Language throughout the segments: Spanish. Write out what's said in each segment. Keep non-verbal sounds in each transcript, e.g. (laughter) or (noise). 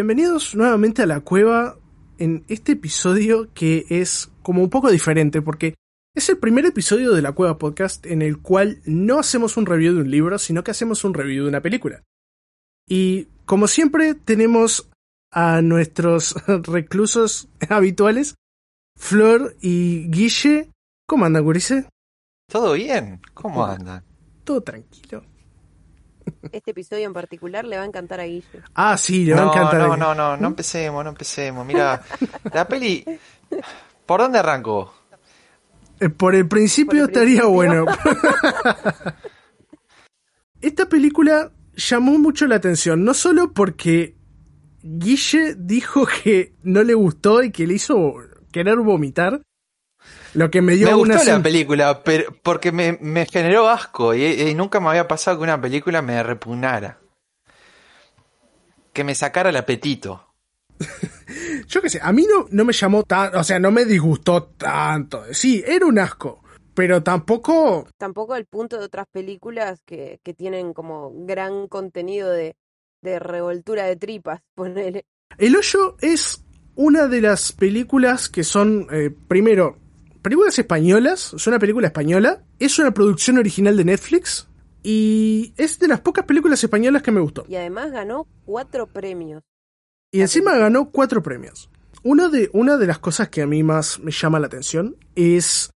Bienvenidos nuevamente a la cueva en este episodio que es como un poco diferente porque es el primer episodio de la Cueva Podcast en el cual no hacemos un review de un libro, sino que hacemos un review de una película. Y como siempre tenemos a nuestros (laughs) reclusos habituales, Flor y Guille. ¿Cómo andan, Gurice? ¿Todo bien? ¿Cómo andan? Todo tranquilo. Este episodio en particular le va a encantar a Guille. Ah, sí, le va a No, encantar. no, no, no, no empecemos, no empecemos. Mira, (laughs) la peli... ¿Por dónde arrancó? Eh, Por el principio Por el estaría principio. bueno. (laughs) Esta película llamó mucho la atención, no solo porque Guille dijo que no le gustó y que le hizo querer vomitar, lo que me dio Me una gustó la película, pero porque me, me generó asco y, y nunca me había pasado que una película me repugnara. Que me sacara el apetito. (laughs) Yo qué sé, a mí no, no me llamó tan, o sea, no me disgustó tanto. Sí, era un asco, pero tampoco Tampoco al punto de otras películas que, que tienen como gran contenido de, de revoltura de tripas. (laughs) Ponele. El Hoyo es una de las películas que son, eh, primero, películas españolas, es una película española, es una producción original de Netflix y es de las pocas películas españolas que me gustó. Y además ganó cuatro premios. Y encima ganó cuatro premios. Una de, una de las cosas que a mí más me llama la atención es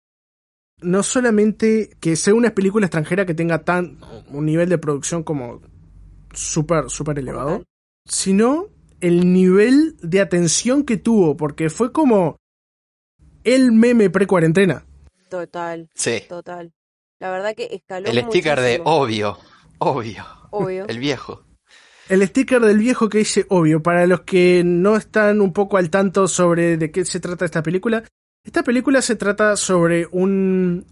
no solamente que sea una película extranjera que tenga tan un nivel de producción como súper, súper elevado, sino el nivel de atención que tuvo, porque fue como el meme pre-cuarentena. Total, Sí. total. La verdad que escaló El sticker de obvio, obvio. Obvio. El viejo. El sticker del viejo que dice obvio, para los que no están un poco al tanto sobre de qué se trata esta película, esta película se trata sobre un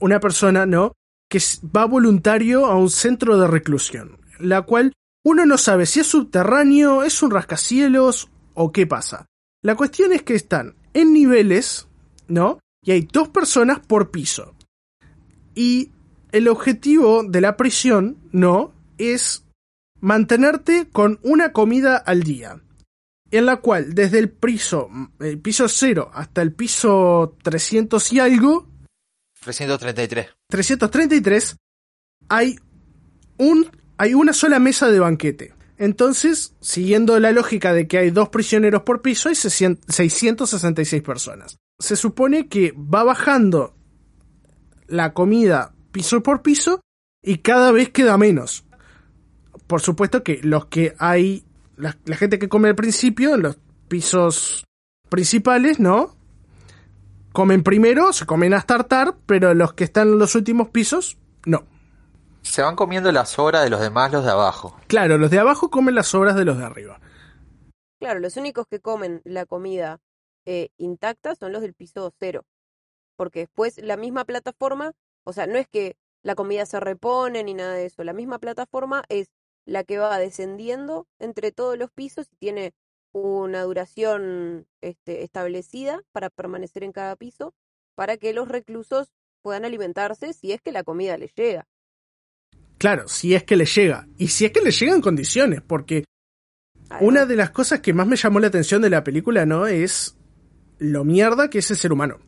una persona, ¿no? que va voluntario a un centro de reclusión, la cual uno no sabe si es subterráneo, es un rascacielos o qué pasa. La cuestión es que están en niveles, ¿no? Y hay dos personas por piso. Y el objetivo de la prisión, ¿no? Es mantenerte con una comida al día, en la cual desde el piso, el piso 0 hasta el piso 300 y algo, 333. 333, hay un hay una sola mesa de banquete. Entonces, siguiendo la lógica de que hay dos prisioneros por piso, hay 600 666 personas. Se supone que va bajando la comida piso por piso y cada vez queda menos. Por supuesto que los que hay, la, la gente que come al principio, en los pisos principales, ¿no? Comen primero, se comen hasta hartar, pero los que están en los últimos pisos, no. Se van comiendo las sobras de los demás, los de abajo. Claro, los de abajo comen las sobras de los de arriba. Claro, los únicos que comen la comida eh, intacta son los del piso cero. Porque después la misma plataforma, o sea, no es que la comida se repone ni nada de eso, la misma plataforma es la que va descendiendo entre todos los pisos y tiene una duración este, establecida para permanecer en cada piso, para que los reclusos puedan alimentarse si es que la comida les llega. Claro, si es que le llega. Y si es que le llega en condiciones, porque una de las cosas que más me llamó la atención de la película, ¿no? Es lo mierda que es el ser humano.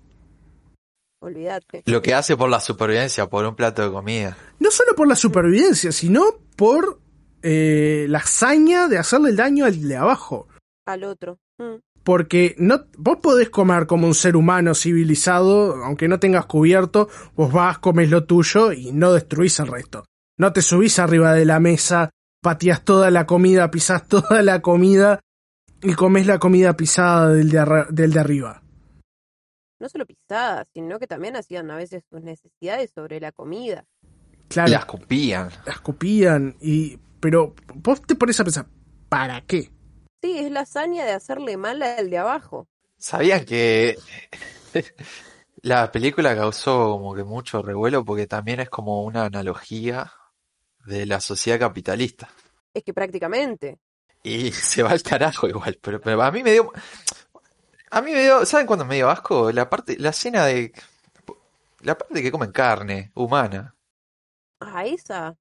Olvídate. Lo que hace por la supervivencia, por un plato de comida. No solo por la supervivencia, sino por eh, la hazaña de hacerle el daño al de abajo. Al otro. Mm. Porque no, vos podés comer como un ser humano civilizado, aunque no tengas cubierto, vos vas, comes lo tuyo y no destruís el resto. No te subís arriba de la mesa, pateás toda la comida, pisás (laughs) toda la comida y comes la comida pisada del de, del de arriba. No solo pisadas, sino que también hacían a veces sus necesidades sobre la comida. Claro, Las copían. las copían y pero vos te pones a pensar, ¿para qué? Sí, es la hazaña de hacerle mal al de abajo. ¿Sabían que (laughs) la película causó como que mucho revuelo porque también es como una analogía de la sociedad capitalista? Es que prácticamente. Y (laughs) se va al carajo igual, pero, pero a mí me dio... A mí me dio... ¿Saben cuándo me dio asco? La parte, la escena de... La parte que comen carne humana. Ah, esa.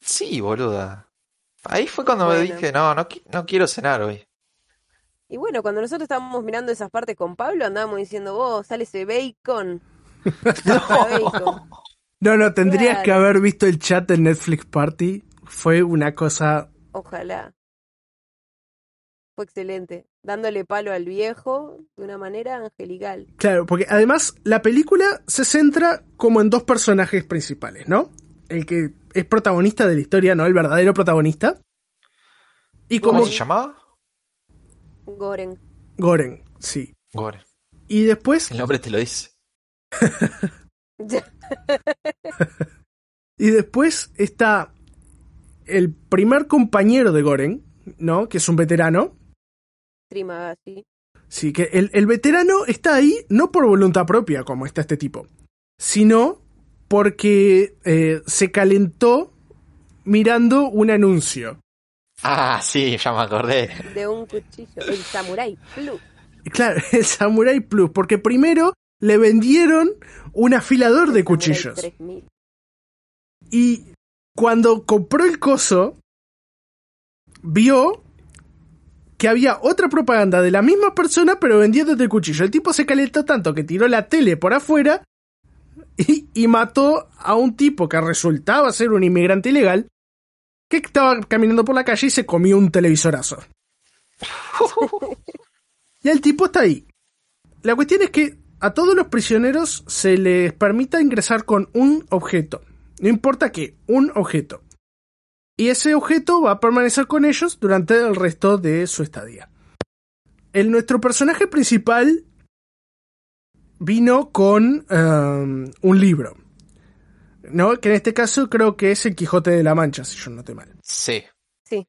Sí, boluda. Ahí fue cuando me dije, no, no, no quiero cenar hoy. Y bueno, cuando nosotros estábamos mirando esas partes con Pablo, andábamos diciendo, vos, (laughs) sale ese bacon. No, no, tendrías Claro. que haber visto el chat de Netflix Party. Fue una cosa... Ojalá. Fue excelente. Dándole palo al viejo de una manera angelical. Claro, porque además la película se centra como en dos personajes principales, ¿no? El que es protagonista de la historia, ¿no? El verdadero protagonista. Y ¿Cómo se llamaba? Goren. Goren, sí. Gore. Y después... El nombre te lo dice. (laughs) Y después está el primer compañero de Goren, ¿no? Que es un veterano. Sí, que el, el veterano está ahí no por voluntad propia, como está este tipo, sino porque eh, se calentó mirando un anuncio. Ah, sí, ya me acordé. De un cuchillo. El Samurai Blue. Claro, (laughs) el Samurai Plus, porque primero le vendieron un afilador de cuchillos. 3000. Y cuando compró el coso, vio que había otra propaganda de la misma persona, pero vendiéndote el cuchillo. El tipo se calentó tanto que tiró la tele por afuera y, y mató a un tipo que resultaba ser un inmigrante ilegal que estaba caminando por la calle y se comió un televisorazo. (laughs) y el tipo está ahí. La cuestión es que a todos los prisioneros se les permita ingresar con un objeto. No importa qué, un objeto. Y ese objeto va a permanecer con ellos durante el resto de su estadía. El, nuestro personaje principal vino con um, un libro. ¿No? Que en este caso creo que es el Quijote de la Mancha, si yo no te mal. Sí. Sí.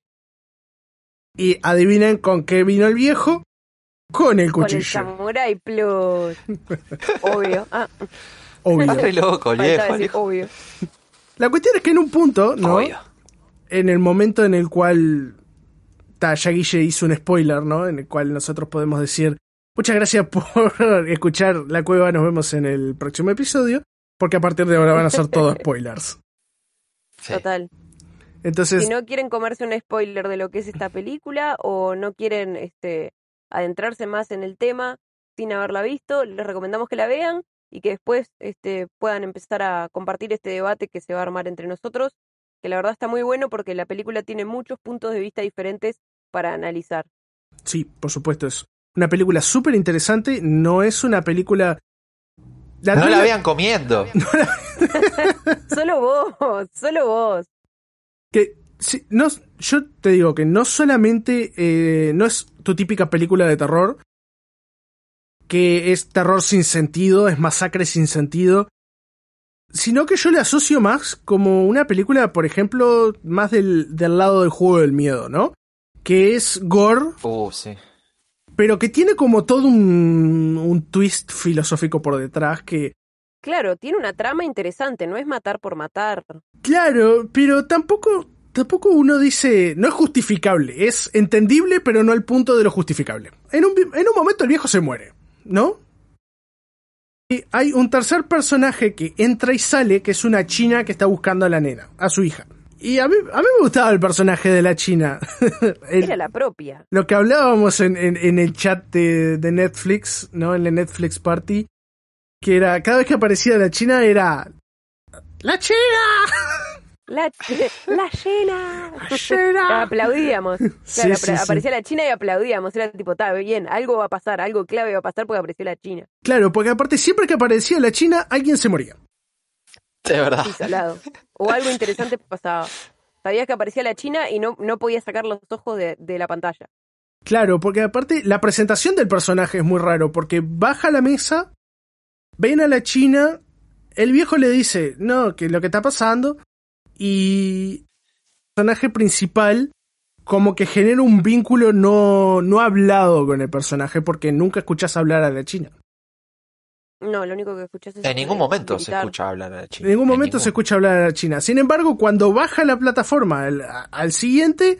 Y adivinen con qué vino el viejo. Con el Con el cuchillo. Samurai Plus. (laughs) Obvio. Ah, obvio. Loco viejo. decir obvio. La cuestión es que en un punto, ¿no? Obvio. En el momento en el cual ta, ya Guille hizo un spoiler, ¿no? En el cual nosotros podemos decir muchas gracias (laughs) por escuchar La Cueva, nos vemos en el próximo episodio, porque a partir de ahora van a ser todos (laughs) spoilers. Sí. Total. Entonces, Si no quieren comerse un spoiler de lo que es esta película o no quieren este, adentrarse más en el tema sin haberla visto, les recomendamos que la vean y que después este, puedan empezar a compartir este debate que se va a armar entre nosotros, que la verdad está muy bueno porque la película tiene muchos puntos de vista diferentes para analizar. sí, por supuesto, es una película súper interesante, no es una película... La No la trama- vean comiendo. (laughs) (laughs) Solo vos, solo vos. que sí, no, yo te digo que no solamente eh, no es tu típica película de terror, que es terror sin sentido, es masacre sin sentido, sino que yo le asocio más como una película, por ejemplo, más del, del lado del juego del miedo, ¿no? Que es gore, Uh, sí. pero que tiene como todo un, un twist filosófico por detrás que Claro, tiene una trama interesante, no es matar por matar. Claro, pero tampoco, tampoco uno dice, no es justificable, es entendible, pero no al punto de lo justificable. En un, en un momento el viejo se muere, ¿no? Y hay un tercer personaje que entra y sale, que es una china que está buscando a la nena, a su hija. Y a mí, a mí me gustaba el personaje de la china. (laughs) El- Era la propia. lo que hablábamos en, en- en el chat de, de Netflix, ¿no? En el Netflix Party, que era, cada vez que aparecía la china era... ¡La china! (laughs) La, la llena. ¡La china! (laughs) Aplaudíamos. Claro, Sí, apla- sí, sí. aparecía la China y aplaudíamos. Era tipo, está bien, algo va a pasar, algo clave va a pasar porque apareció la China. Claro, porque aparte siempre que aparecía la China, alguien se moría. De verdad. O algo interesante pasaba. Sabías que aparecía la China y no, no podías sacar los ojos de, de la pantalla. Claro, porque aparte la presentación del personaje es muy raro, porque baja a la mesa, ven a la China, el viejo le dice, no, que lo que está pasando, y personaje principal como que genera un vínculo no, no hablado con el personaje porque nunca escuchas hablar a la China. No, lo único que escuchas es. En ningún momento se escucha hablar a la En China. ningún momento se ningún- escucha hablar a la China. Sin embargo, cuando baja la plataforma al, al siguiente,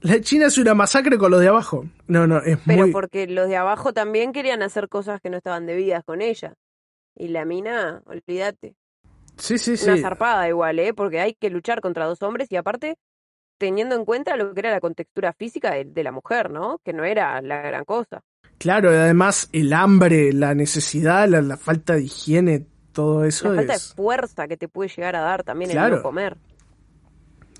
la China es una masacre con los de abajo. No, no, es Pero muy... porque los de abajo también querían hacer cosas que no estaban debidas con ella. Y la mina, olvídate. Sí, sí, sí. Una zarpada igual, ¿eh? Porque hay que luchar contra dos hombres y aparte teniendo en cuenta lo que era la contextura física de, de la mujer, ¿no? Que no era la gran cosa. Claro, y además el hambre, la necesidad, la, la falta de higiene, todo eso La falta de fuerza que te puede llegar a dar también el no comer.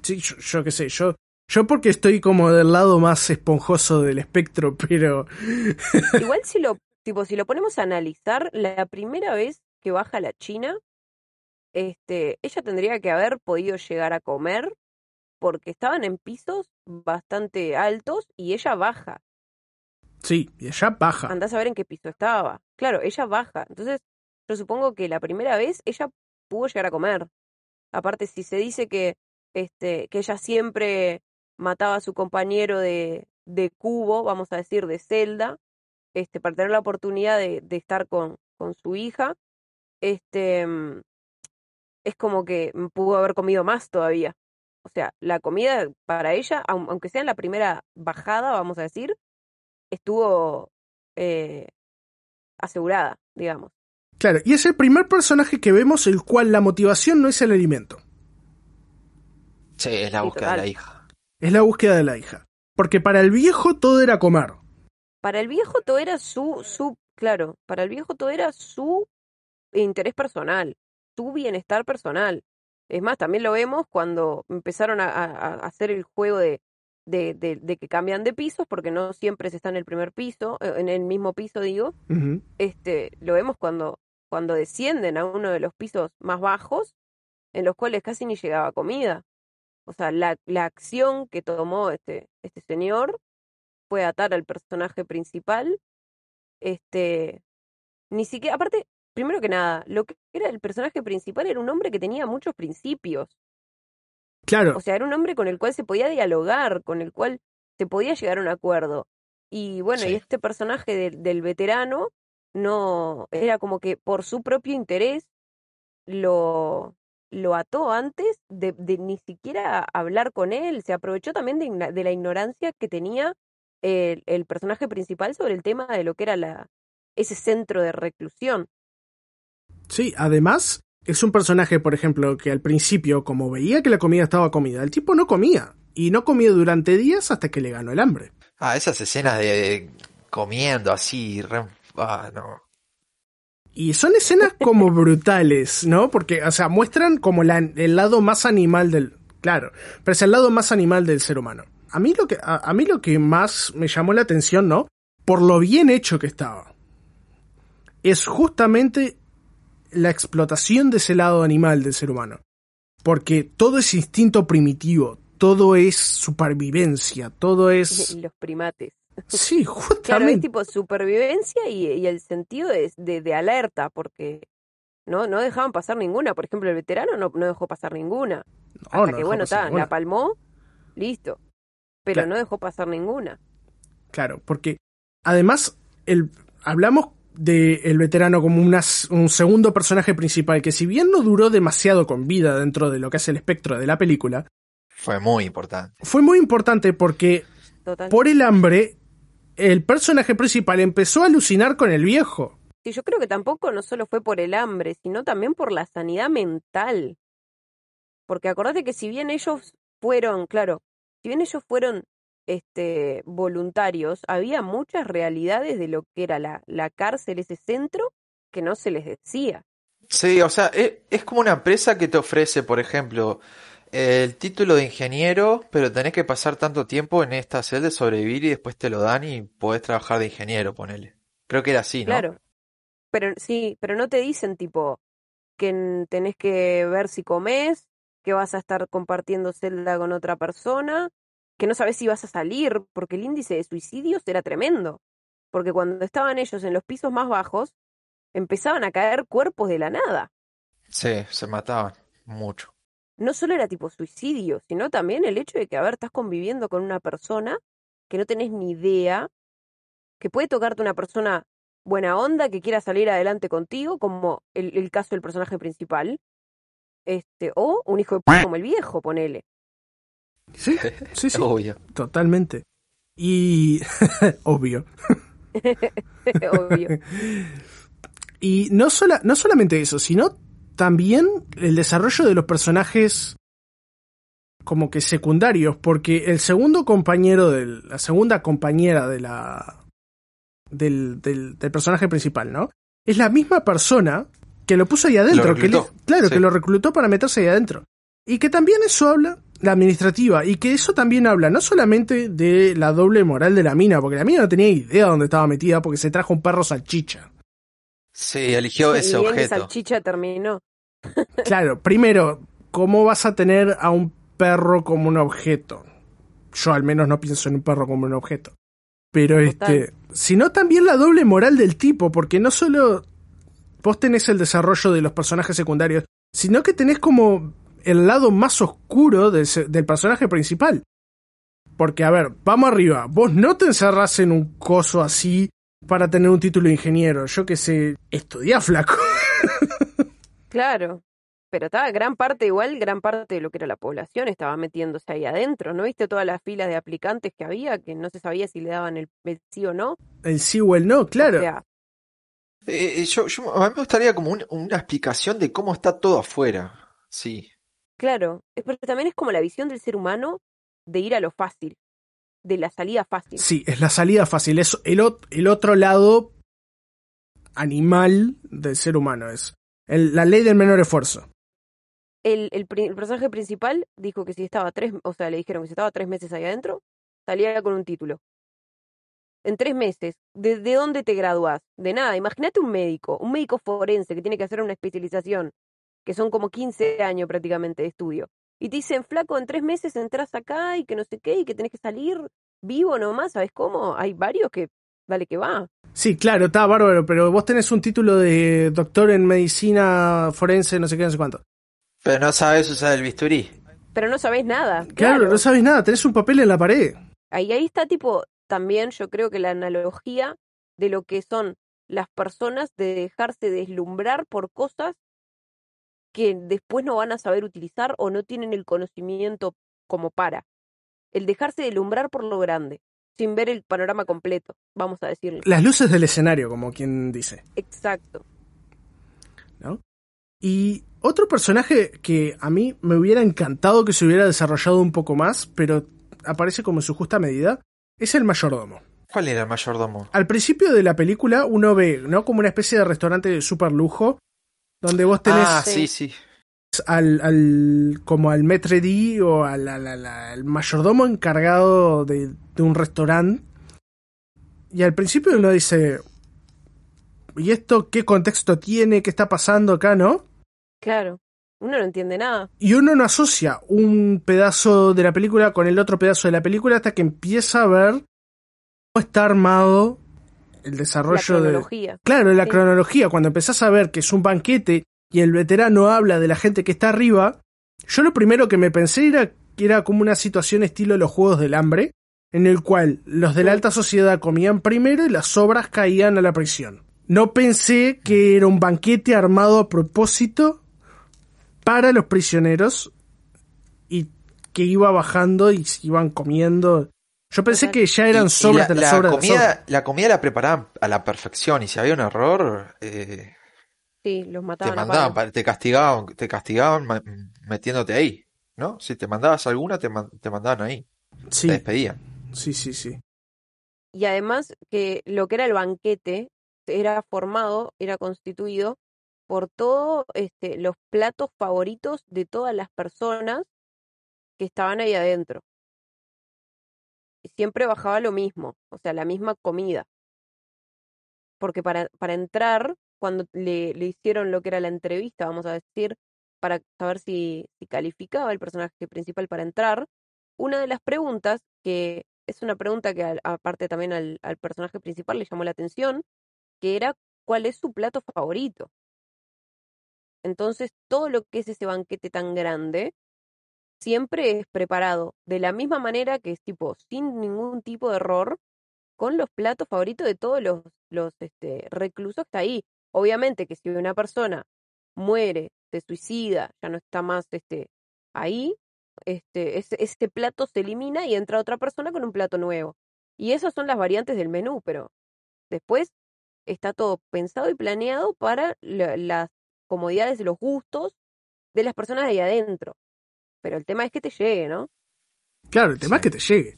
Sí, yo, yo qué sé, yo... Yo porque estoy como del lado más esponjoso del espectro, (laughs) pero... Igual si lo, tipo, si lo ponemos a analizar, la primera vez que baja la China, este, ella tendría que haber podido llegar a comer porque estaban en pisos bastante altos y ella baja. Sí, y ella baja. Andás a ver en qué piso estaba. Claro, ella baja. Entonces, yo supongo que la primera vez ella pudo llegar a comer. Aparte, si se dice que, este, que ella siempre mataba a su compañero de, de cubo, vamos a decir, de celda, este, para tener la oportunidad de, de estar con, con su hija, este, es como que pudo haber comido más todavía. O sea, la comida para ella, aun- aunque sea en la primera bajada, vamos a decir, estuvo eh, asegurada, digamos. Claro, y es el primer personaje que vemos el cual la motivación no es el alimento, Sí, es la Sí, búsqueda de la hija. es la búsqueda de la hija. Porque para el viejo todo era comer. Para el viejo todo era su, su, claro, para el viejo todo era su interés personal, su bienestar personal. Es más, también lo vemos cuando empezaron a, hacer el juego de, de, de, de que cambian de pisos, porque no siempre se está en el primer piso, eh, en el mismo piso, digo. Este, lo vemos cuando, cuando descienden a uno de los pisos más bajos, en los cuales casi ni llegaba comida. O sea, la, la acción que tomó este, este señor fue atar al personaje principal. Este, ni siquiera, aparte, primero que nada, lo que era el personaje principal era un hombre que tenía muchos principios. Claro, O sea, era un hombre con el cual se podía dialogar, con el cual se podía llegar a un acuerdo. Y bueno, y este personaje del, del veterano no era como que por su propio interés lo, lo ató antes de, de ni siquiera hablar con él. Se aprovechó también de, de la ignorancia que tenía el, el personaje principal sobre el tema de lo que era la, ese centro de reclusión. Sí, además es un personaje, por ejemplo, que al principio, como veía que la comida estaba comida, el tipo no comía. Y no comía durante días hasta que le ganó el hambre. Ah, esas escenas de, de comiendo así, re- ah, no. Y son escenas (laughs) como brutales, ¿no? Porque, o sea, muestran como la- el lado más animal del... Claro, pero es el lado más animal del ser humano. A mí lo que, a, a mí lo que más me llamó la atención, ¿no? Por lo bien hecho que estaba. Es justamente la explotación de ese lado animal del ser humano. Porque todo es instinto primitivo, todo es supervivencia, todo es... (laughs) Los primates. Sí, (laughs) Claro, es justamente. tipo supervivencia y, y el sentido de, de, de alerta, porque no, no dejaban pasar ninguna. Por ejemplo, el veterano no, no dejó pasar ninguna. No, Hasta no que, bueno, está, la palmó, listo. Pero Claro. no dejó pasar ninguna. Claro, porque además el, hablamos de el veterano como un segundo personaje principal que si bien no duró demasiado con vida dentro de lo que es el espectro de la película, Fue muy importante. fue muy importante porque Total. por el hambre el personaje principal empezó a alucinar con el viejo. Sí, yo creo que tampoco no solo fue por el hambre, sino también por la sanidad mental. Porque acordate que si bien ellos fueron, claro, si bien ellos fueron este, voluntarios, había muchas realidades de lo que era la, la cárcel, ese centro, que no se les decía. Sí, o sea, es, es como una empresa que te ofrece, por ejemplo, el título de ingeniero, pero tenés que pasar tanto tiempo en esta celda de sobrevivir y después te lo dan y podés trabajar de ingeniero, ponele. Creo que era así, ¿no? Claro. Pero sí, pero no te dicen tipo que tenés que ver si comes, que vas a estar compartiendo celda con otra persona, que no sabes si vas a salir, porque el índice de suicidios era tremendo. Porque cuando estaban ellos en los pisos más bajos, empezaban a caer cuerpos de la nada. Sí, se mataban mucho. no solo era tipo suicidio, sino también el hecho de que, a ver, estás conviviendo con una persona que no tenés ni idea, que puede tocarte una persona buena onda que quiera salir adelante contigo, como el, el caso del personaje principal, este, o un hijo de p como el viejo, ponele. Sí, (laughs) sí, sí. Obvio. Totalmente. Y. (laughs) Obvio. (laughs) Obvio. Y no, sola, no solamente eso, sino también el desarrollo de los personajes como que secundarios, porque el segundo compañero de la segunda compañera de la del, del, del personaje principal, ¿no? Es la misma persona que lo puso ahí adentro, que le- claro, sí. que lo reclutó para meterse ahí adentro. Y que también eso habla, la administrativa, y que eso también habla no solamente de la doble moral de la mina, porque la mina no tenía idea dónde estaba metida porque se trajo un perro salchicha. Sí, eligió y ese que objeto. Salchicha terminó. (laughs) Claro, primero, ¿cómo vas a tener a un perro como un objeto? Yo al menos no pienso en un perro como un objeto. Pero Total. este, sino también la doble moral del tipo, porque no solo vos tenés el desarrollo de los personajes secundarios, sino que tenés como el lado más oscuro del, se- del personaje principal. Porque, a ver, vamos arriba, vos no te encerrás en un coso así para tener un título de ingeniero, yo que sé, estudiá flaco. (laughs) Claro. Pero estaba gran parte, igual, gran parte de lo que era la población estaba metiéndose ahí adentro. ¿No viste todas las filas de aplicantes que había? Que no se sabía si le daban el, el sí o no. El sí o el no, claro. O sea, Eh, eh, yo, yo- a mí me gustaría como un- una explicación de cómo está todo afuera. Sí. Claro. Es, pero también es como la visión del ser humano de ir a lo fácil. De la salida fácil. Sí, es la salida fácil. Es el, ot- el otro lado animal del ser humano. Es el- la ley del menor esfuerzo. El, el, pri- el personaje principal dijo que si estaba tres, o sea, le dijeron que si estaba tres meses ahí adentro, salía con un título. En tres meses, ¿de, de dónde te graduás? De nada. Imagínate un médico, un médico forense que tiene que hacer una especialización, que son como 15 años prácticamente de estudio. Y te dicen, flaco, en tres meses entras acá y que no sé qué, y que tenés que salir vivo nomás, ¿sabes cómo? Hay varios que, dale que va. Sí, claro, está bárbaro, pero vos tenés un título de doctor en medicina forense, no sé qué, no sé cuánto. Pero no sabes usar el bisturí. Pero no sabés nada. Claro, no sabes nada, tenés un papel en la pared. Ahí, ahí está tipo también yo creo que la analogía de lo que son las personas de dejarse deslumbrar por cosas que después no van a saber utilizar o no tienen el conocimiento como para. El dejarse deslumbrar por lo grande, sin ver el panorama completo, vamos a decirlo. Las luces del escenario, como quien dice. Exacto. ¿no? Y otro personaje que a mí me hubiera encantado que se hubiera desarrollado un poco más, pero aparece como en su justa medida, es el mayordomo. ¿Cuál era el mayordomo? Al principio de la película uno ve, ¿no? Como una especie de restaurante de super lujo, donde vos tenés Ah, Sí. sí, sí. al, al, como al maître d' o al, al- al- al mayordomo encargado de, de un restaurante. Y al principio uno dice, ¿y esto qué contexto tiene? ¿Qué está pasando acá, no? Claro. Uno no entiende nada. Y uno no asocia un pedazo de la película con el otro pedazo de la película hasta que empieza a ver cómo está armado el La desarrollo de... cronología. Claro, la Sí. cronología, cuando empezás a ver que es un banquete y el veterano habla de la gente que está arriba, yo lo primero que me pensé era que era como una situación estilo los Juegos del Hambre, en el cual los de la alta sociedad comían primero y las sobras caían a la prisión. No pensé que era un banquete armado a propósito para los prisioneros y que iba bajando y se iban comiendo. Yo pensé que ya eran Y- y sobras la, de las la sobras de las comida, sobras. la comida la preparaban a la perfección y si había un error, eh, Sí, los te mataban a mandaban, te castigaban, te castigaban metiéndote ahí, ¿no? Si te mandabas alguna, te, te mandaban ahí, Sí, te despedían. sí, sí, sí. Y además que lo que era el banquete era formado, era constituido por todos este, los platos favoritos de todas las personas que estaban ahí adentro. Siempre bajaba lo mismo, o sea, la misma comida. Porque para, para entrar, cuando le, le hicieron lo que era la entrevista, vamos a decir, para saber si, si calificaba el personaje principal para entrar, una de las preguntas, que es una pregunta que aparte también al, al personaje principal le llamó la atención, que era cuál es su plato favorito. Entonces, todo lo que es ese banquete tan grande siempre es preparado de la misma manera que es tipo sin ningún tipo de error con los platos favoritos de todos los, los este, reclusos que está ahí. Obviamente que si una persona muere, se suicida, ya no está más este, ahí, este, ese, plato se elimina y entra otra persona con un plato nuevo. Y esas son las variantes del menú, pero después está todo pensado y planeado para la- las comodidades y los gustos de las personas de ahí adentro. Pero el tema es que te llegue, ¿no? Claro, el tema Sí. es que te llegue.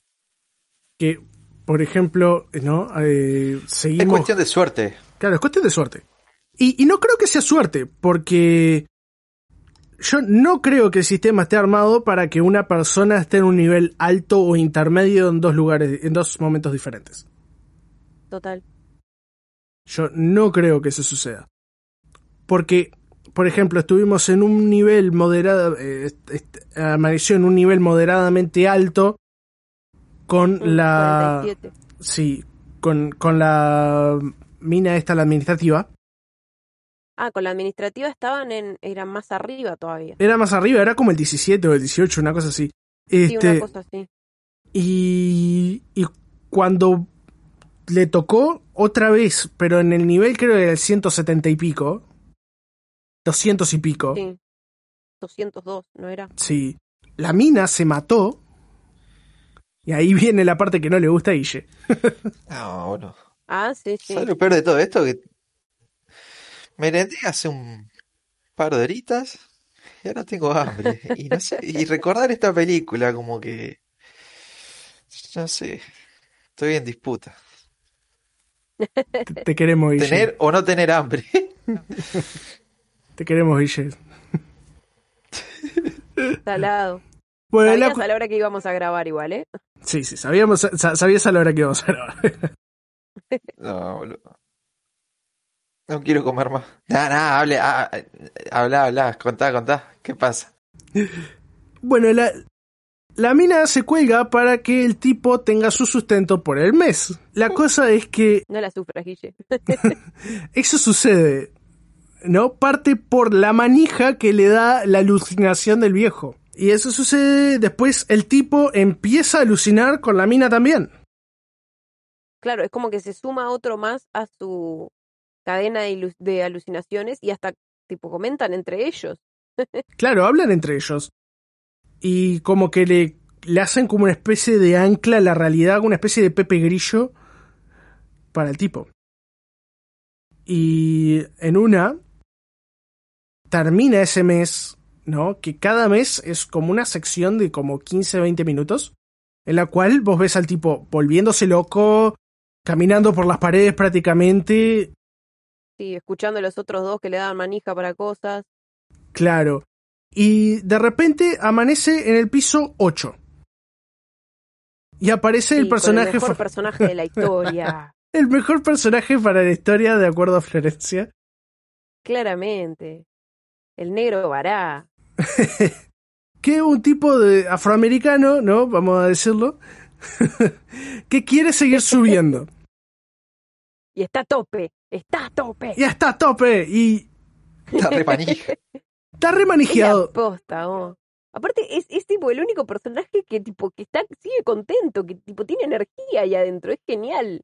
Que, por ejemplo, ¿no? Eh, Es seguimos. cuestión de suerte. Claro, es cuestión de suerte. Y, y no creo que sea suerte, porque yo no creo que el sistema esté armado para que una persona esté en un nivel alto o intermedio en dos lugares, en dos momentos diferentes. Total. Yo no creo que eso suceda. Porque, por ejemplo, estuvimos en un nivel moderado, eh, amaneció en un nivel moderadamente alto con Un la... 47. Sí, con, con la mina esta, la administrativa. Ah, con la administrativa estaban en, eran más arriba todavía. Era más arriba, era como el 17 o el 18, una cosa así. Sí, Este, una cosa así. y, y cuando le tocó otra vez, pero en el nivel creo que era el 170 y pico, 200 y pico, Sí. 202, ¿no era? sí, la mina se mató. Y ahí viene la parte que no le gusta a Guille. (laughs) No, bueno. Ah, sí, sí. ¿Sabes lo peor de todo esto? Que merendé hace un par de horitas y ahora tengo hambre. Y no sé, y recordar esta película como que, no sé, estoy en disputa. Te, te queremos, Guille. Tener o no tener hambre. (laughs) Te queremos, Guille. Salado. Bueno, la Sabías cu- a la hora que íbamos a grabar igual, ¿eh? Sí, sí, sabíamos, sa- sabías a la hora que íbamos a grabar. (laughs) No, boludo. No quiero comer más. Nada, nada, hable, ah, ah, habla, habla, contá, contá. ¿Qué pasa? Bueno, la, la mina se cuelga para que el tipo tenga su sustento por el mes. La cosa es que No la sufras, Guille. (laughs) eso sucede, ¿no? Parte por la manija que le da la alucinación del viejo. Y eso sucede después el tipo empieza a alucinar con la mina también. Claro, es como que se suma otro más a su cadena de, de alucinaciones y hasta, tipo, comentan entre ellos. (laughs) Claro, hablan entre ellos. Y como que le, le hacen como una especie de ancla a la realidad, una especie de Pepe Grillo para el tipo. Y en una termina ese mes, ¿no? Que cada mes es como una sección de como 15, 20 minutos, en la cual vos ves al tipo volviéndose loco, caminando por las paredes prácticamente, Sí, escuchando a los otros dos que le daban manija para cosas. Claro. Y de repente amanece en el piso 8. Y aparece Sí, el personaje. mejor fa- personaje de la (laughs) historia. el mejor personaje para la historia, de acuerdo a Florencia. Claramente. El negro vará. (laughs) Que un tipo de afroamericano, ¿no? Vamos a decirlo. (laughs) que quiere seguir subiendo. (laughs) Y está a tope. Está a tope. Ya está a tope. Y Está re manija. está remanejado. posta, oh. Aparte, es, es tipo el único personaje que tipo que está, sigue contento, que tipo tiene energía ahí adentro, es genial.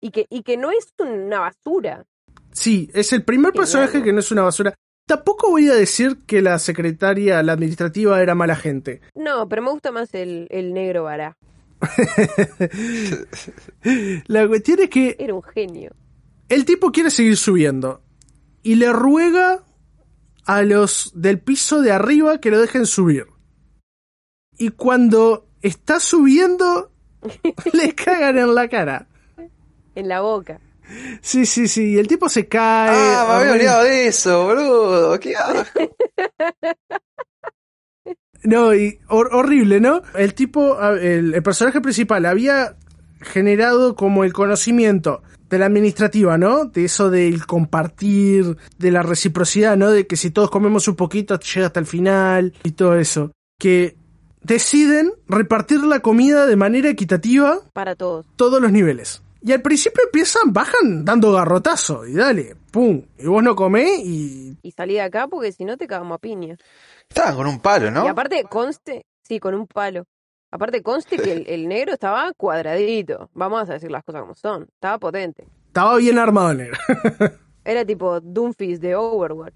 Y que, y que no es una basura. Sí, es el primer Qué personaje que no es una basura. Tampoco voy a decir que la secretaria, la administrativa, era mala gente. No, pero me gusta más el, el negro vará. (laughs) La cuestión es que Era un genio. El tipo quiere seguir subiendo y le ruega a los del piso de arriba que lo dejen subir. Y cuando está subiendo, (laughs) le cagan en la cara. En la boca. Sí, sí, sí. Y el tipo se cae. Ah, me había olvidado de eso, boludo. Qué asco. No, y hor- horrible, ¿no? El tipo, el, el personaje principal había generado como el conocimiento de la administrativa, ¿no? De eso del compartir, de la reciprocidad, ¿no? De que si todos comemos un poquito llega hasta el final y todo eso. Que deciden repartir la comida de manera equitativa Para todos. todos los niveles. Y al principio empiezan, bajan dando garrotazo y dale, pum. Y vos no comés y. Y salí de acá porque si no te cagamos a piña. Estaban con un palo, ¿no? Y aparte conste, sí, con un palo. Aparte conste que el, el negro estaba cuadradito. Vamos a decir las cosas como son. Estaba potente. Estaba bien armado el negro. (laughs) Era tipo Doomfist de Overwatch.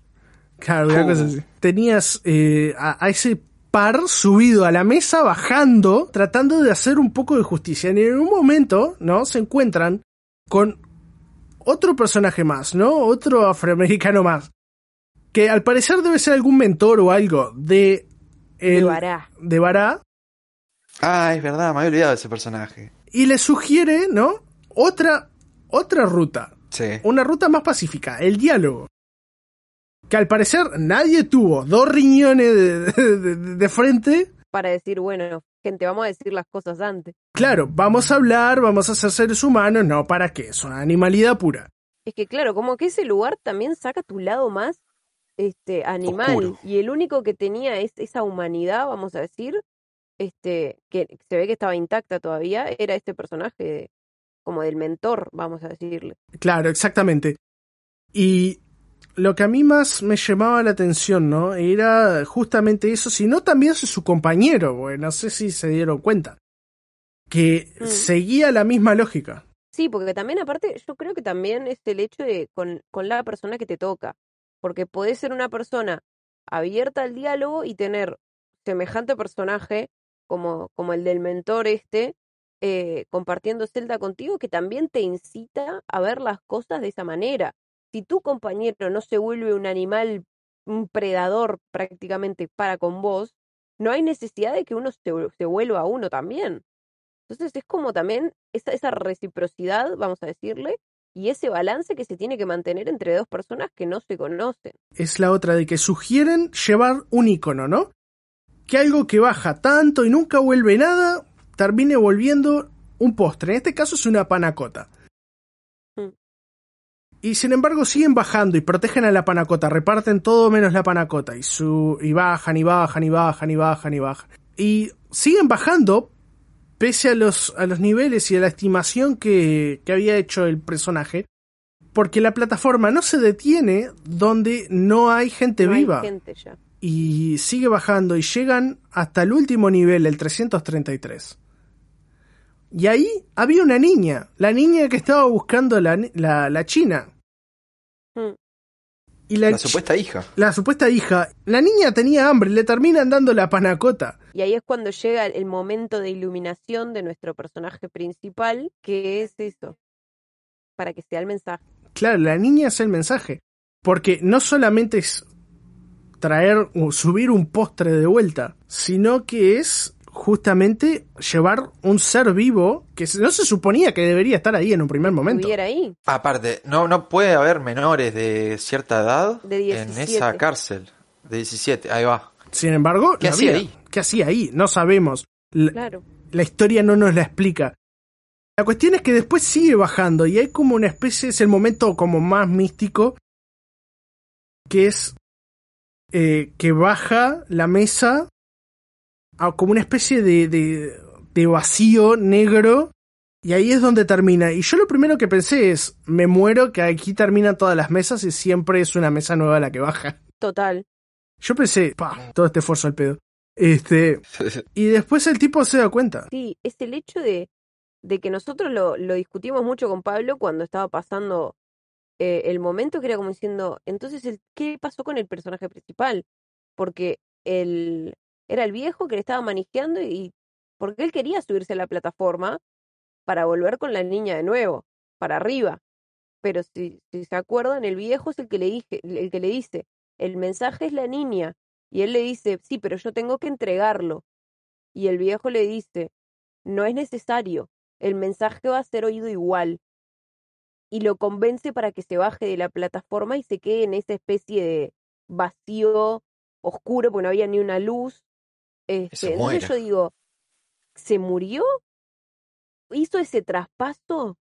Claro, una cosa así. Tenías eh, a, a ese par subido a la mesa, bajando, tratando de hacer un poco de justicia. Y en un momento, ¿no? Se encuentran con otro personaje más, ¿no? Otro afroamericano más. Que al parecer debe ser algún mentor o algo de. De el- Bará. de Bará. Ah, es verdad, me había olvidado de ese personaje. Y le sugiere, ¿no? Otra, otra ruta. Sí. una ruta más pacífica, el diálogo. Que al parecer nadie tuvo dos riñones de, de- de- de frente. Para decir, bueno, gente, vamos a decir las cosas antes. Claro, vamos a hablar, vamos a ser seres humanos, no, ¿para qué? Es una animalidad pura. Es que claro, como que ese lugar también saca tu lado más este animal Oscuro. y el único que tenía es esa humanidad, vamos a decir, este que se ve que estaba intacta todavía, era este personaje de- como del mentor, vamos a decirle. Claro, exactamente. Y lo que a mí más me llamaba la atención, ¿no? Era justamente eso, sino también su compañero, bueno, no sé si se dieron cuenta. Que Mm. seguía la misma lógica. Sí, porque también aparte, yo creo que también es el hecho de con, con la persona que te toca, porque podés ser una persona abierta al diálogo y tener semejante personaje como, como el del mentor este, eh, compartiendo celda contigo, que también te incita a ver las cosas de esa manera. Si tu compañero no se vuelve un animal, un predador prácticamente para con vos, no hay necesidad de que uno se, se vuelva a uno también. Entonces es como también esa, esa reciprocidad, vamos a decirle, y ese balance que se tiene que mantener entre dos personas que no se conocen. es la otra de que sugieren llevar un icono, ¿no? Que algo que baja tanto y nunca vuelve nada, termine volviendo un postre. En este caso es una panacota. Y sin embargo siguen bajando y protegen a la panacota, reparten todo menos la panacota y su y bajan y bajan y bajan y bajan y bajan. Y siguen bajando pese a los a los niveles y a la estimación que, que había hecho el personaje, porque la plataforma no se detiene donde no hay gente No hay viva gente ya. y sigue bajando y llegan hasta el último nivel, el 333. Y ahí había una niña, la niña que estaba buscando la, la, la china. Mm. Y la, La supuesta hija. la supuesta hija, la niña tenía hambre, le terminan dando la panacota. Y ahí es cuando llega el momento de iluminación de nuestro personaje principal, que es eso, para que sea el mensaje. Claro, la niña es el mensaje. Porque no solamente es traer o subir un postre de vuelta, sino que es justamente llevar un ser vivo que no se suponía que debería estar ahí en un primer momento. Estuviera ahí. Aparte, no, no puede haber menores de cierta edad De en 17. esa cárcel. De 17, ahí va. Sin embargo, ¿Qué hacía ahí? ¿Qué hacía ahí? No sabemos. La, Claro. la historia no nos la explica. La cuestión es que después sigue bajando y hay como una especie, es el momento como más místico, que es eh, que baja la mesa a como una especie de, de, de vacío negro y ahí es donde termina. Y yo lo primero que pensé es, me muero que aquí terminan todas las mesas y siempre es una mesa nueva la que baja. Total. Yo pensé, pa, todo este esfuerzo al pedo. Este, (laughs) y después el tipo se da cuenta. Sí, es el hecho de, de que nosotros lo, lo discutimos mucho con Pablo cuando estaba pasando eh, el momento que era como diciendo, entonces, el, ¿qué pasó con el personaje principal? Porque el, era el viejo que le estaba manejando y porque él quería subirse a la plataforma para volver con la niña de nuevo, para arriba. Pero si, si se acuerdan, el viejo es el que le dije, el que le dice, el mensaje es la niña. Y él le dice, sí, pero yo tengo que entregarlo. Y el viejo le dice, no es necesario, el mensaje va a ser oído igual. Y lo convence para que se baje de la plataforma y se quede en esa especie de vacío oscuro, porque no había ni una luz. Este, se entonces yo digo, ¿se murió? ¿Hizo ese traspaso?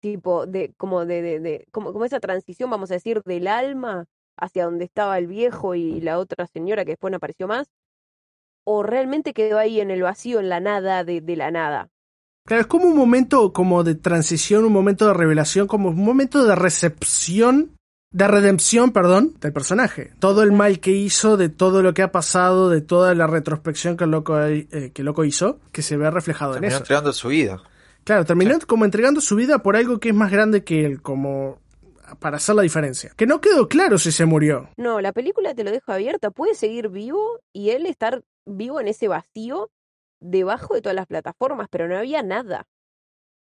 Tipo, de, como de, de, de, como, como esa transición, vamos a decir, del alma hacia donde estaba el viejo y la otra señora que después no apareció más, o realmente quedó ahí en el vacío, en la nada de, de la nada. Claro, es como un momento como de transición, un momento de revelación, como un momento de recepción, de redención, perdón, del personaje. Todo el mal que hizo, de todo lo que ha pasado, de toda la retrospección que el loco, eh, que el loco hizo, que se ve reflejado Terminó en eso. entregando su vida. Claro, terminó como entregando su vida por algo que es más grande que él, como para hacer la diferencia. Que no quedó claro si se murió. No, la película te lo deja abierta. Puede seguir vivo y él estar vivo en ese vacío debajo de todas las plataformas, pero no había nada.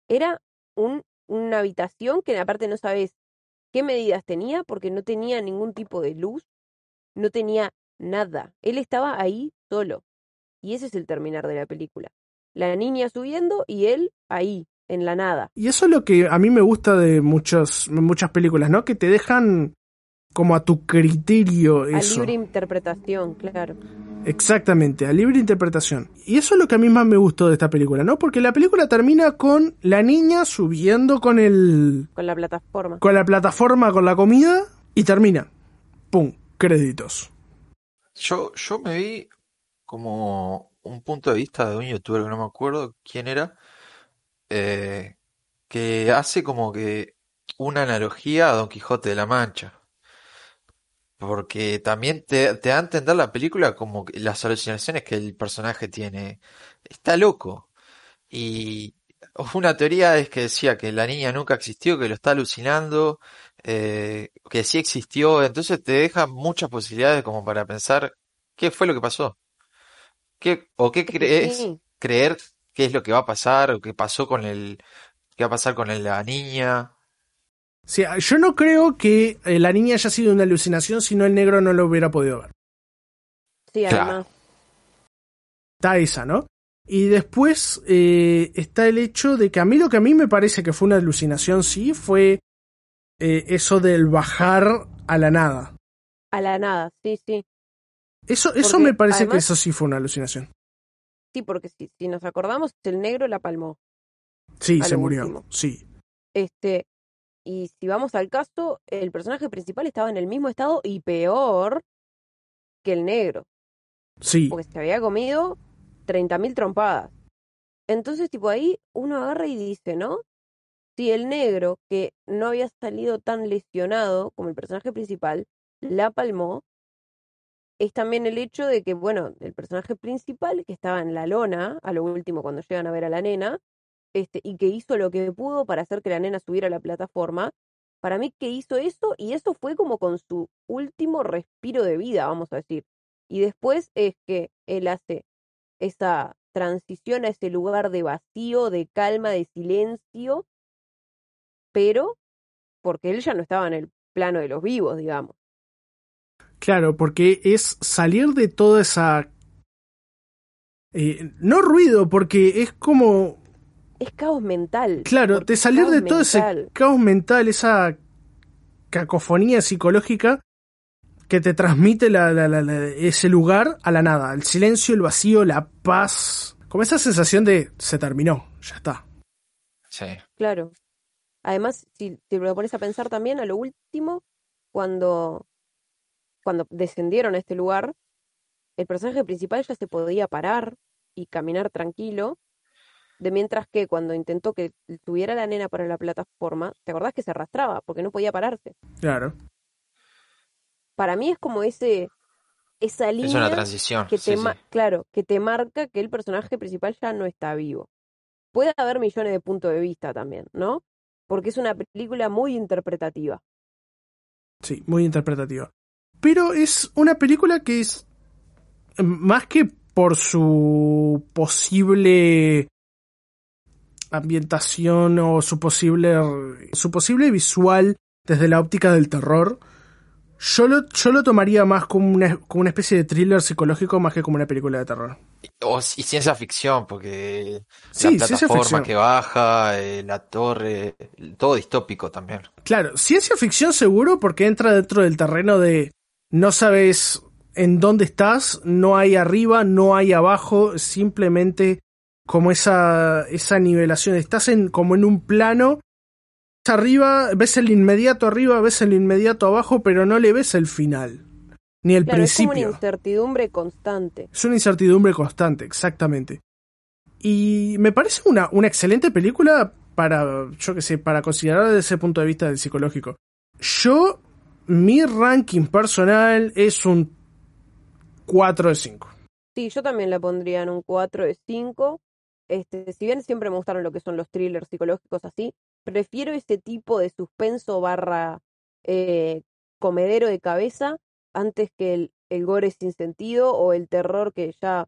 Era un, una habitación que aparte no sabes qué medidas tenía porque no tenía ningún tipo de luz, no tenía nada. Él estaba ahí solo. Y ese es el terminar de la película. La niña subiendo y él ahí, en la nada. Y eso es lo que a mí me gusta de muchos, muchas películas, ¿no? Que te dejan como a tu criterio eso. A libre interpretación, claro. Exactamente, a libre interpretación. Y eso es lo que a mí más me gustó de esta película, ¿no? Porque la película termina con la niña subiendo con el... Con la plataforma. Con la plataforma, con la comida, y termina. ¡Pum! Créditos. Yo, yo me vi como un punto de vista de un youtuber que no me acuerdo quién era, eh, que hace como que una analogía a Don Quijote de la Mancha. Porque también te, te da a entender la película como las alucinaciones que el personaje tiene. Está loco. Y una teoría es que decía que la niña nunca existió, que lo está alucinando, eh, que sí existió. Entonces te deja muchas posibilidades como para pensar qué fue lo que pasó. ¿Qué, o qué crees Sí. creer qué es lo que va a pasar o qué pasó con el, qué va a pasar con la niña. Sí, yo no creo que eh, la niña haya sido una alucinación, si no el negro no lo hubiera podido ver. Sí, Claro. además. Está esa, ¿no? Y después eh, está el hecho de que a mí lo que a mí me parece que fue una alucinación, sí, fue eh, eso del bajar a la nada. A la nada, sí, sí. Eso, eso me parece que eso sí fue una alucinación. Sí, porque si, si nos acordamos, el negro la palmó. Sí, se murió. último. Sí. Este, y si vamos al caso, el personaje principal estaba en el mismo estado y peor que el negro, Sí. porque se había comido 30.000 trompadas. Entonces, tipo, ahí uno agarra y dice, ¿no? Si el negro, que no había salido tan lesionado como el personaje principal, la palmó, es también el hecho de que, bueno, el personaje principal, que estaba en la lona, a lo último cuando llegan a ver a la nena, este, y que hizo lo que pudo para hacer que la nena subiera a la plataforma, para mí que hizo eso, y eso fue como con su último respiro de vida, vamos a decir. Y después es que él hace esa transición a ese lugar de vacío, de calma, de silencio, pero porque él ya no estaba en el plano de los vivos, digamos. Claro, porque es salir de toda esa... eh, no ruido, porque es como... Es caos mental. Claro, de salir de todo ese caos mental, esa cacofonía psicológica que te transmite la- la- la- la- ese lugar a la nada. El silencio, el vacío, la paz. Como esa sensación de se terminó, ya está. Sí. Claro. Además, si te lo pones a pensar también, a lo último, cuando, cuando descendieron a este lugar, el personaje principal ya se podía parar y caminar tranquilo, de mientras que cuando intentó que tuviera la nena para la plataforma, ¿te acordás que se arrastraba porque no podía pararse? Claro. Para mí es como ese esa Es una línea transición. que te sí. ma- claro, que te marca que el personaje principal ya no está vivo. Puede haber millones de puntos de vista también, ¿no? Porque es una película muy interpretativa. Sí, muy interpretativa. Pero es una película que es eh, más que por su posible ambientación o su posible su posible visual desde la óptica del terror. Yo lo, yo lo tomaría más como una, como una especie de thriller psicológico más que como una película de terror. O, y ciencia ficción, porque Sí, la plataforma que baja, eh, la torre, todo distópico también. Claro, ciencia ficción seguro porque entra dentro del terreno de no sabes en dónde estás, no hay arriba, no hay abajo, simplemente como esa, esa nivelación. Estás en, como en un plano, arriba, ves el inmediato arriba, ves el inmediato abajo, pero no le ves el final, ni el Claro, es como una principio. incertidumbre constante. Es una incertidumbre constante, exactamente. Y me parece una, una excelente película para, yo que sé, para considerar desde ese punto de vista del psicológico. Yo, mi ranking personal es un 4 de 5. Sí, yo también la pondría en un 4 de 5. Este, si bien siempre me gustaron lo que son los thrillers psicológicos así, prefiero ese tipo de suspenso barra eh, comedero de cabeza antes que el, gore sin sentido o el terror que ya,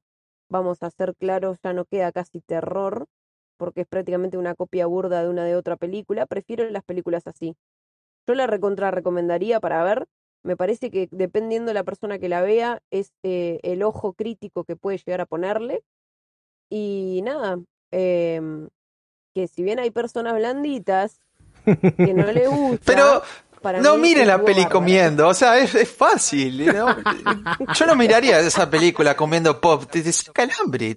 vamos a ser claros, ya no queda casi terror, porque es prácticamente una copia burda de una de otra película. Prefiero las películas así. Yo la recontra recomendaría para ver. Me parece que dependiendo de la persona que la vea, es eh, el ojo crítico que puede llegar a ponerle. Y nada, em, que si bien hay personas blanditas que no le (laughs) gusta. Pero para no miren la peli comiendo, o sea, es, es fácil. ¿no? Yo no miraría esa película comiendo pop, te, te saca el hambre.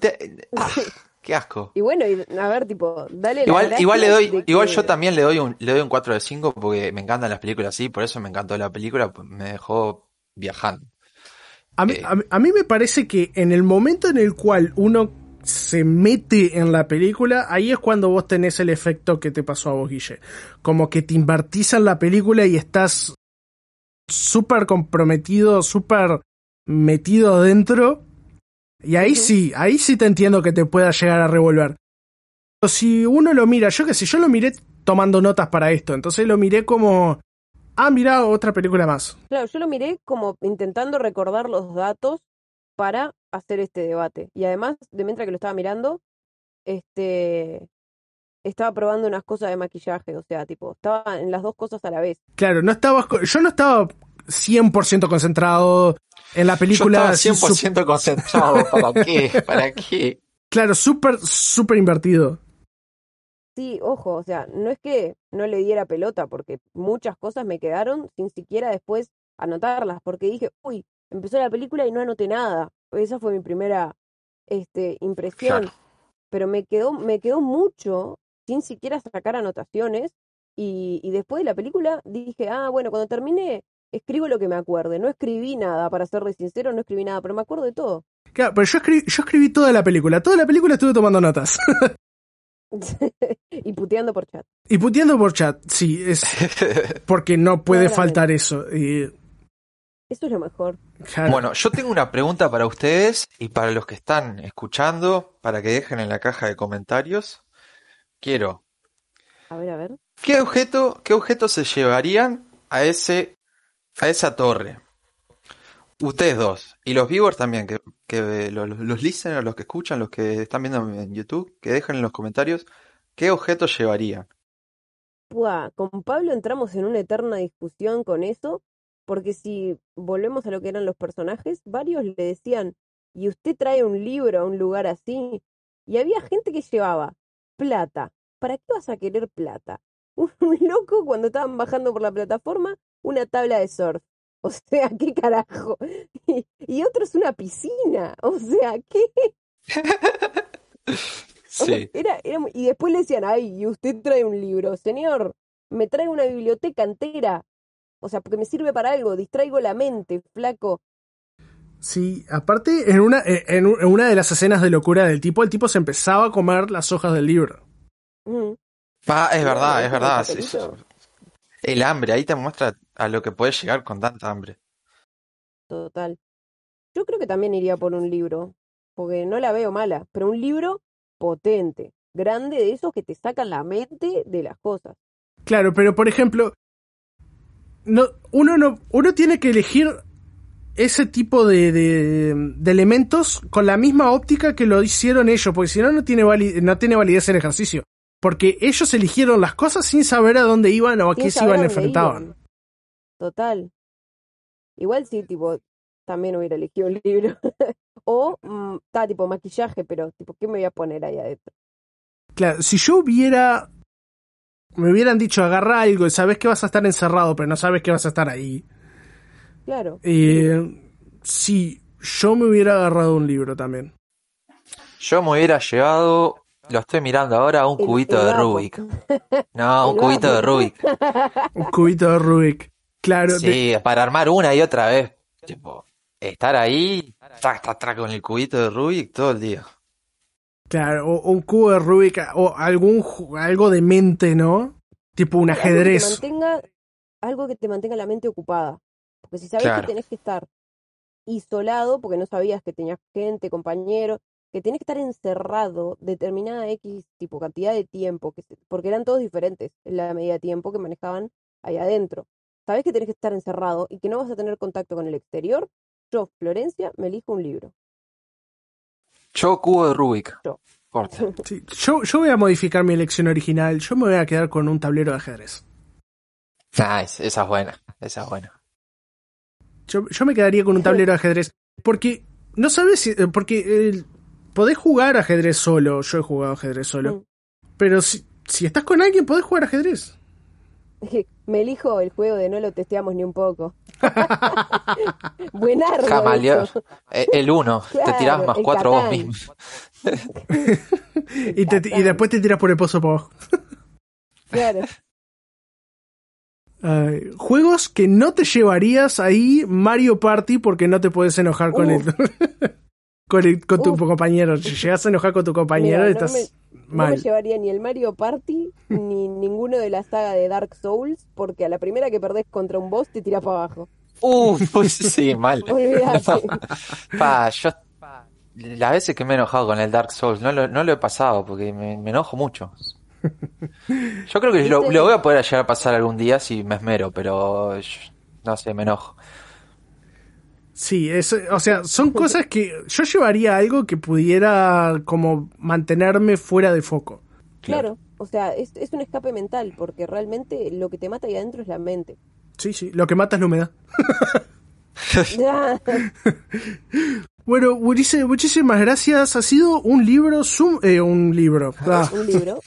te- ah, (laughs) qué asco. Y bueno, y, a ver, tipo, dale la Igual, gracia igual le doy, igual que- yo también le doy un, le doy un 4 de 5 porque me encantan las películas así, por eso me encantó la película, pues, me dejó viajando. A mí, Eh. a mí- a mí me parece que en el momento en el cual uno se mete en la película, ahí es cuando vos tenés el efecto que te pasó a vos, Guille. Como que te invertís en la película y estás súper comprometido, súper metido dentro. Y ahí sí, ahí sí te entiendo que te pueda llegar a revolver. Pero si uno lo mira, yo que sé, yo lo miré tomando notas para esto, entonces lo miré como, ah, mira, otra película más. Claro, yo lo miré como intentando recordar los datos para hacer este debate. Y además, de mientras que lo estaba mirando, este estaba probando unas cosas de maquillaje, o sea, tipo, estaba en las dos cosas a la vez. Claro, no estaba, yo no estaba 100% concentrado en la película. Yo estaba sup- 100% concentrado, ¿para qué? ¿Para qué? (laughs) claro, súper, súper invertido. Sí, ojo, o sea, no es que no le diera pelota, porque muchas cosas me quedaron sin siquiera después anotarlas, porque dije, uy, empezó la película y no anoté nada. Esa fue mi primera este, impresión. Claro. Pero me quedó, me quedó mucho sin siquiera sacar anotaciones. Y, y después de la película dije, ah, bueno, cuando termine, escribo lo que me acuerde. No escribí nada, para serle sincero, no escribí nada, pero me acuerdo de todo. Claro, pero yo escribí, yo escribí toda la película. Toda la película estuve tomando notas. (laughs) (laughs) y puteando por chat. y puteando por chat, sí, es (laughs) porque no puede Claramente. faltar eso. Y, Eso es lo mejor. claro, Bueno, yo tengo una pregunta para ustedes y para los que están escuchando, para que dejen en la caja de comentarios. Quiero, A ver, a ver. ¿qué objeto, qué objeto se llevarían a ese, a esa torre? Ustedes dos, y los viewers también, que, los, los listeners, los que escuchan, los que están viendo en YouTube, que dejen en los comentarios qué objeto llevarían. Buah, con Pablo entramos en una eterna discusión con eso, porque si volvemos a lo que eran los personajes, varios le decían, y usted trae un libro a un lugar así, y había gente que llevaba plata. ¿Para qué vas a querer plata? (laughs) Un loco cuando estaban bajando por la plataforma, una tabla de surf. (laughs) O sea, ¿qué carajo? Y, y otros una piscina. (laughs) O sea, ¿qué? (laughs) O sea, Sí. Era, y después le decían, ay, y usted trae un libro, señor, me trae una biblioteca entera. O sea, porque me sirve para algo, distraigo la mente, flaco. sí, aparte, en una, en un- en una de las escenas de locura del tipo, el tipo se empezaba a comer las hojas del libro. Mm, es verdad, es ¿Viste el verdad. El hambre, ahí te muestra a lo que puedes llegar con tanta hambre. total. Yo creo que también iría por un libro, porque no la veo mala, pero un libro potente, grande, de esos que te sacan la mente de las cosas. Claro, pero por ejemplo, no, uno no, uno tiene que elegir ese tipo de, de, de elementos con la misma óptica que lo hicieron ellos, porque si no no tiene vali- no tiene validez el ejercicio. Porque ellos eligieron las cosas sin saber a dónde iban o a Sin qué se iban enfrentaban. iban. Total. Igual sí, tipo, también hubiera elegido un (laughs) libro. o, mm, está, tipo, maquillaje, pero, tipo, ¿qué me voy a poner ahí adentro? Claro, si yo hubiera me hubieran dicho agarra algo y sabes que vas a estar encerrado, pero no sabes que vas a estar ahí. Claro. Eh, sí, yo me hubiera agarrado un libro también. Yo me hubiera llevado, lo estoy mirando ahora, un El- cubito el de. Rubik. (laughs) No, un cubito de. Rubik. Un cubito de Rubik. Claro, de- Sí, para armar una y otra vez. Tipo, estar ahí, trac, trac, con el cubito de Rubik todo el día. Claro, o, un cubo de Rubik o algún algo de mente, ¿no? Tipo un ajedrez. Algo que, mantenga, algo que te mantenga la mente ocupada. Porque si sabes que tenés que estar isolado, porque no sabías que tenías gente, compañero, que tenés que estar encerrado determinada X tipo cantidad de tiempo, que porque eran todos diferentes en la medida de tiempo que manejaban ahí adentro. Sabes que tenés que estar encerrado y que no vas a tener contacto con el exterior. Yo, Florencia, me elijo un libro. Yo, cubo de Rubik. Yo. (laughs) yo, yo, voy a modificar mi elección original. Yo me voy a quedar con un tablero de ajedrez. Nice, esa es buena. Esa es buena. Yo, yo me quedaría con un tablero de ajedrez. Porque, no sabes si. Eh, porque podés jugar ajedrez solo. Yo he jugado ajedrez solo. Mm. Pero si, si estás con alguien, podés jugar ajedrez. (laughs) Me elijo el juego de no lo testeamos ni un poco. (laughs) Buenardo. Camaleo. Eh, el uno. te tirás más cuatro vos mismo. (laughs) y, y, después te tiras por el pozo para abajo. claro juegos que no te llevarías ahí Mario Party porque no te puedes enojar con, el, con, tu compañero. Si llegas a enojar con tu compañero, estás mal. No me llevaría ni el Mario Party ni ninguno de la saga de Dark Souls porque a la primera que perdés contra un boss te tiras para abajo. Uf, (laughs) sí, mal. (laughs) pa, yo las veces que me he enojado con el Dark Souls no lo, no lo he pasado porque me enojo mucho. Yo creo que lo, voy a poder llegar a pasar algún día si me esmero, pero no sé, me enojo. Sí, es, o sea, son cosas que yo llevaría algo que pudiera como mantenerme fuera de foco. Claro, o sea, es, es un escape mental, porque realmente lo que te mata ahí adentro es la mente. Sí, sí, lo que mata es la humedad. (laughs) (laughs) Bueno, muchísimas gracias. Ha sido un libro, eh, un libro. (laughs) Ah. un libro.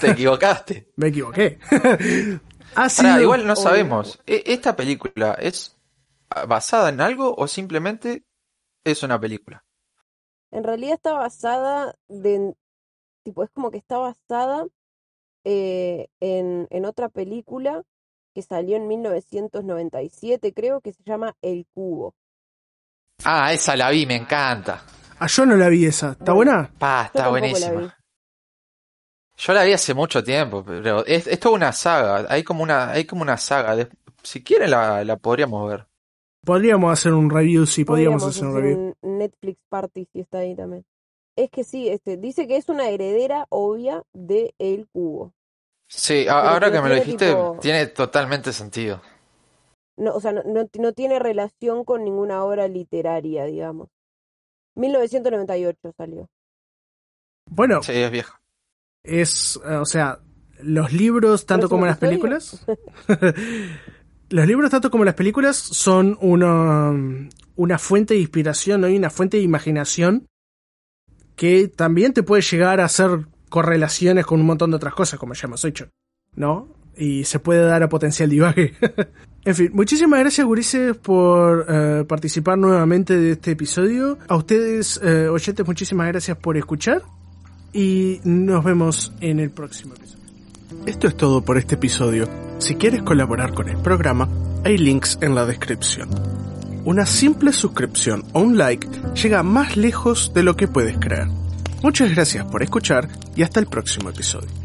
Te equivocaste. Me equivoqué. igual no sabemos. ¿e-, ¿Esta película es basada en algo o simplemente es una película? En realidad está basada de, tipo, es como que está basada eh, en, en otra película que salió en 1997, creo, que se llama El Cubo. Ah, esa la vi, me encanta. Ah, yo no la vi esa. ¿Está buena? Pa, está buenísima. Yo la vi hace mucho tiempo, pero es, es, toda una saga. Hay como una, hay como una saga. si quieren la, la podríamos ver. Podríamos hacer un review, sí, podríamos, hacer un review. Netflix Party si está ahí también. Es que sí, este, dice que es una heredera obvia de El Cubo. Sí, ahora que me lo dijiste, tiene totalmente sentido no, o sea, no, no, tiene relación con ninguna obra literaria, digamos. 1998 salió. Bueno. Sí, es viejo. Es, o sea, los libros, tanto como las películas. (laughs) (laughs) los libros, tanto como las películas, son una, una fuente de inspiración ¿no? y una fuente de imaginación que también te puede llegar a hacer correlaciones con un montón de otras cosas, como ya hemos hecho. ¿No? Y se puede dar a potencial divague. (laughs) En fin, muchísimas gracias, Gurises, por eh, participar nuevamente de este episodio. A ustedes, eh, oyentes, muchísimas gracias por escuchar. Y nos vemos en el próximo episodio. Esto es todo por este episodio. Si quieres colaborar con el programa, hay links en la descripción. Una simple suscripción o un like llega más lejos de lo que puedes creer. Muchas gracias por escuchar y hasta el próximo episodio.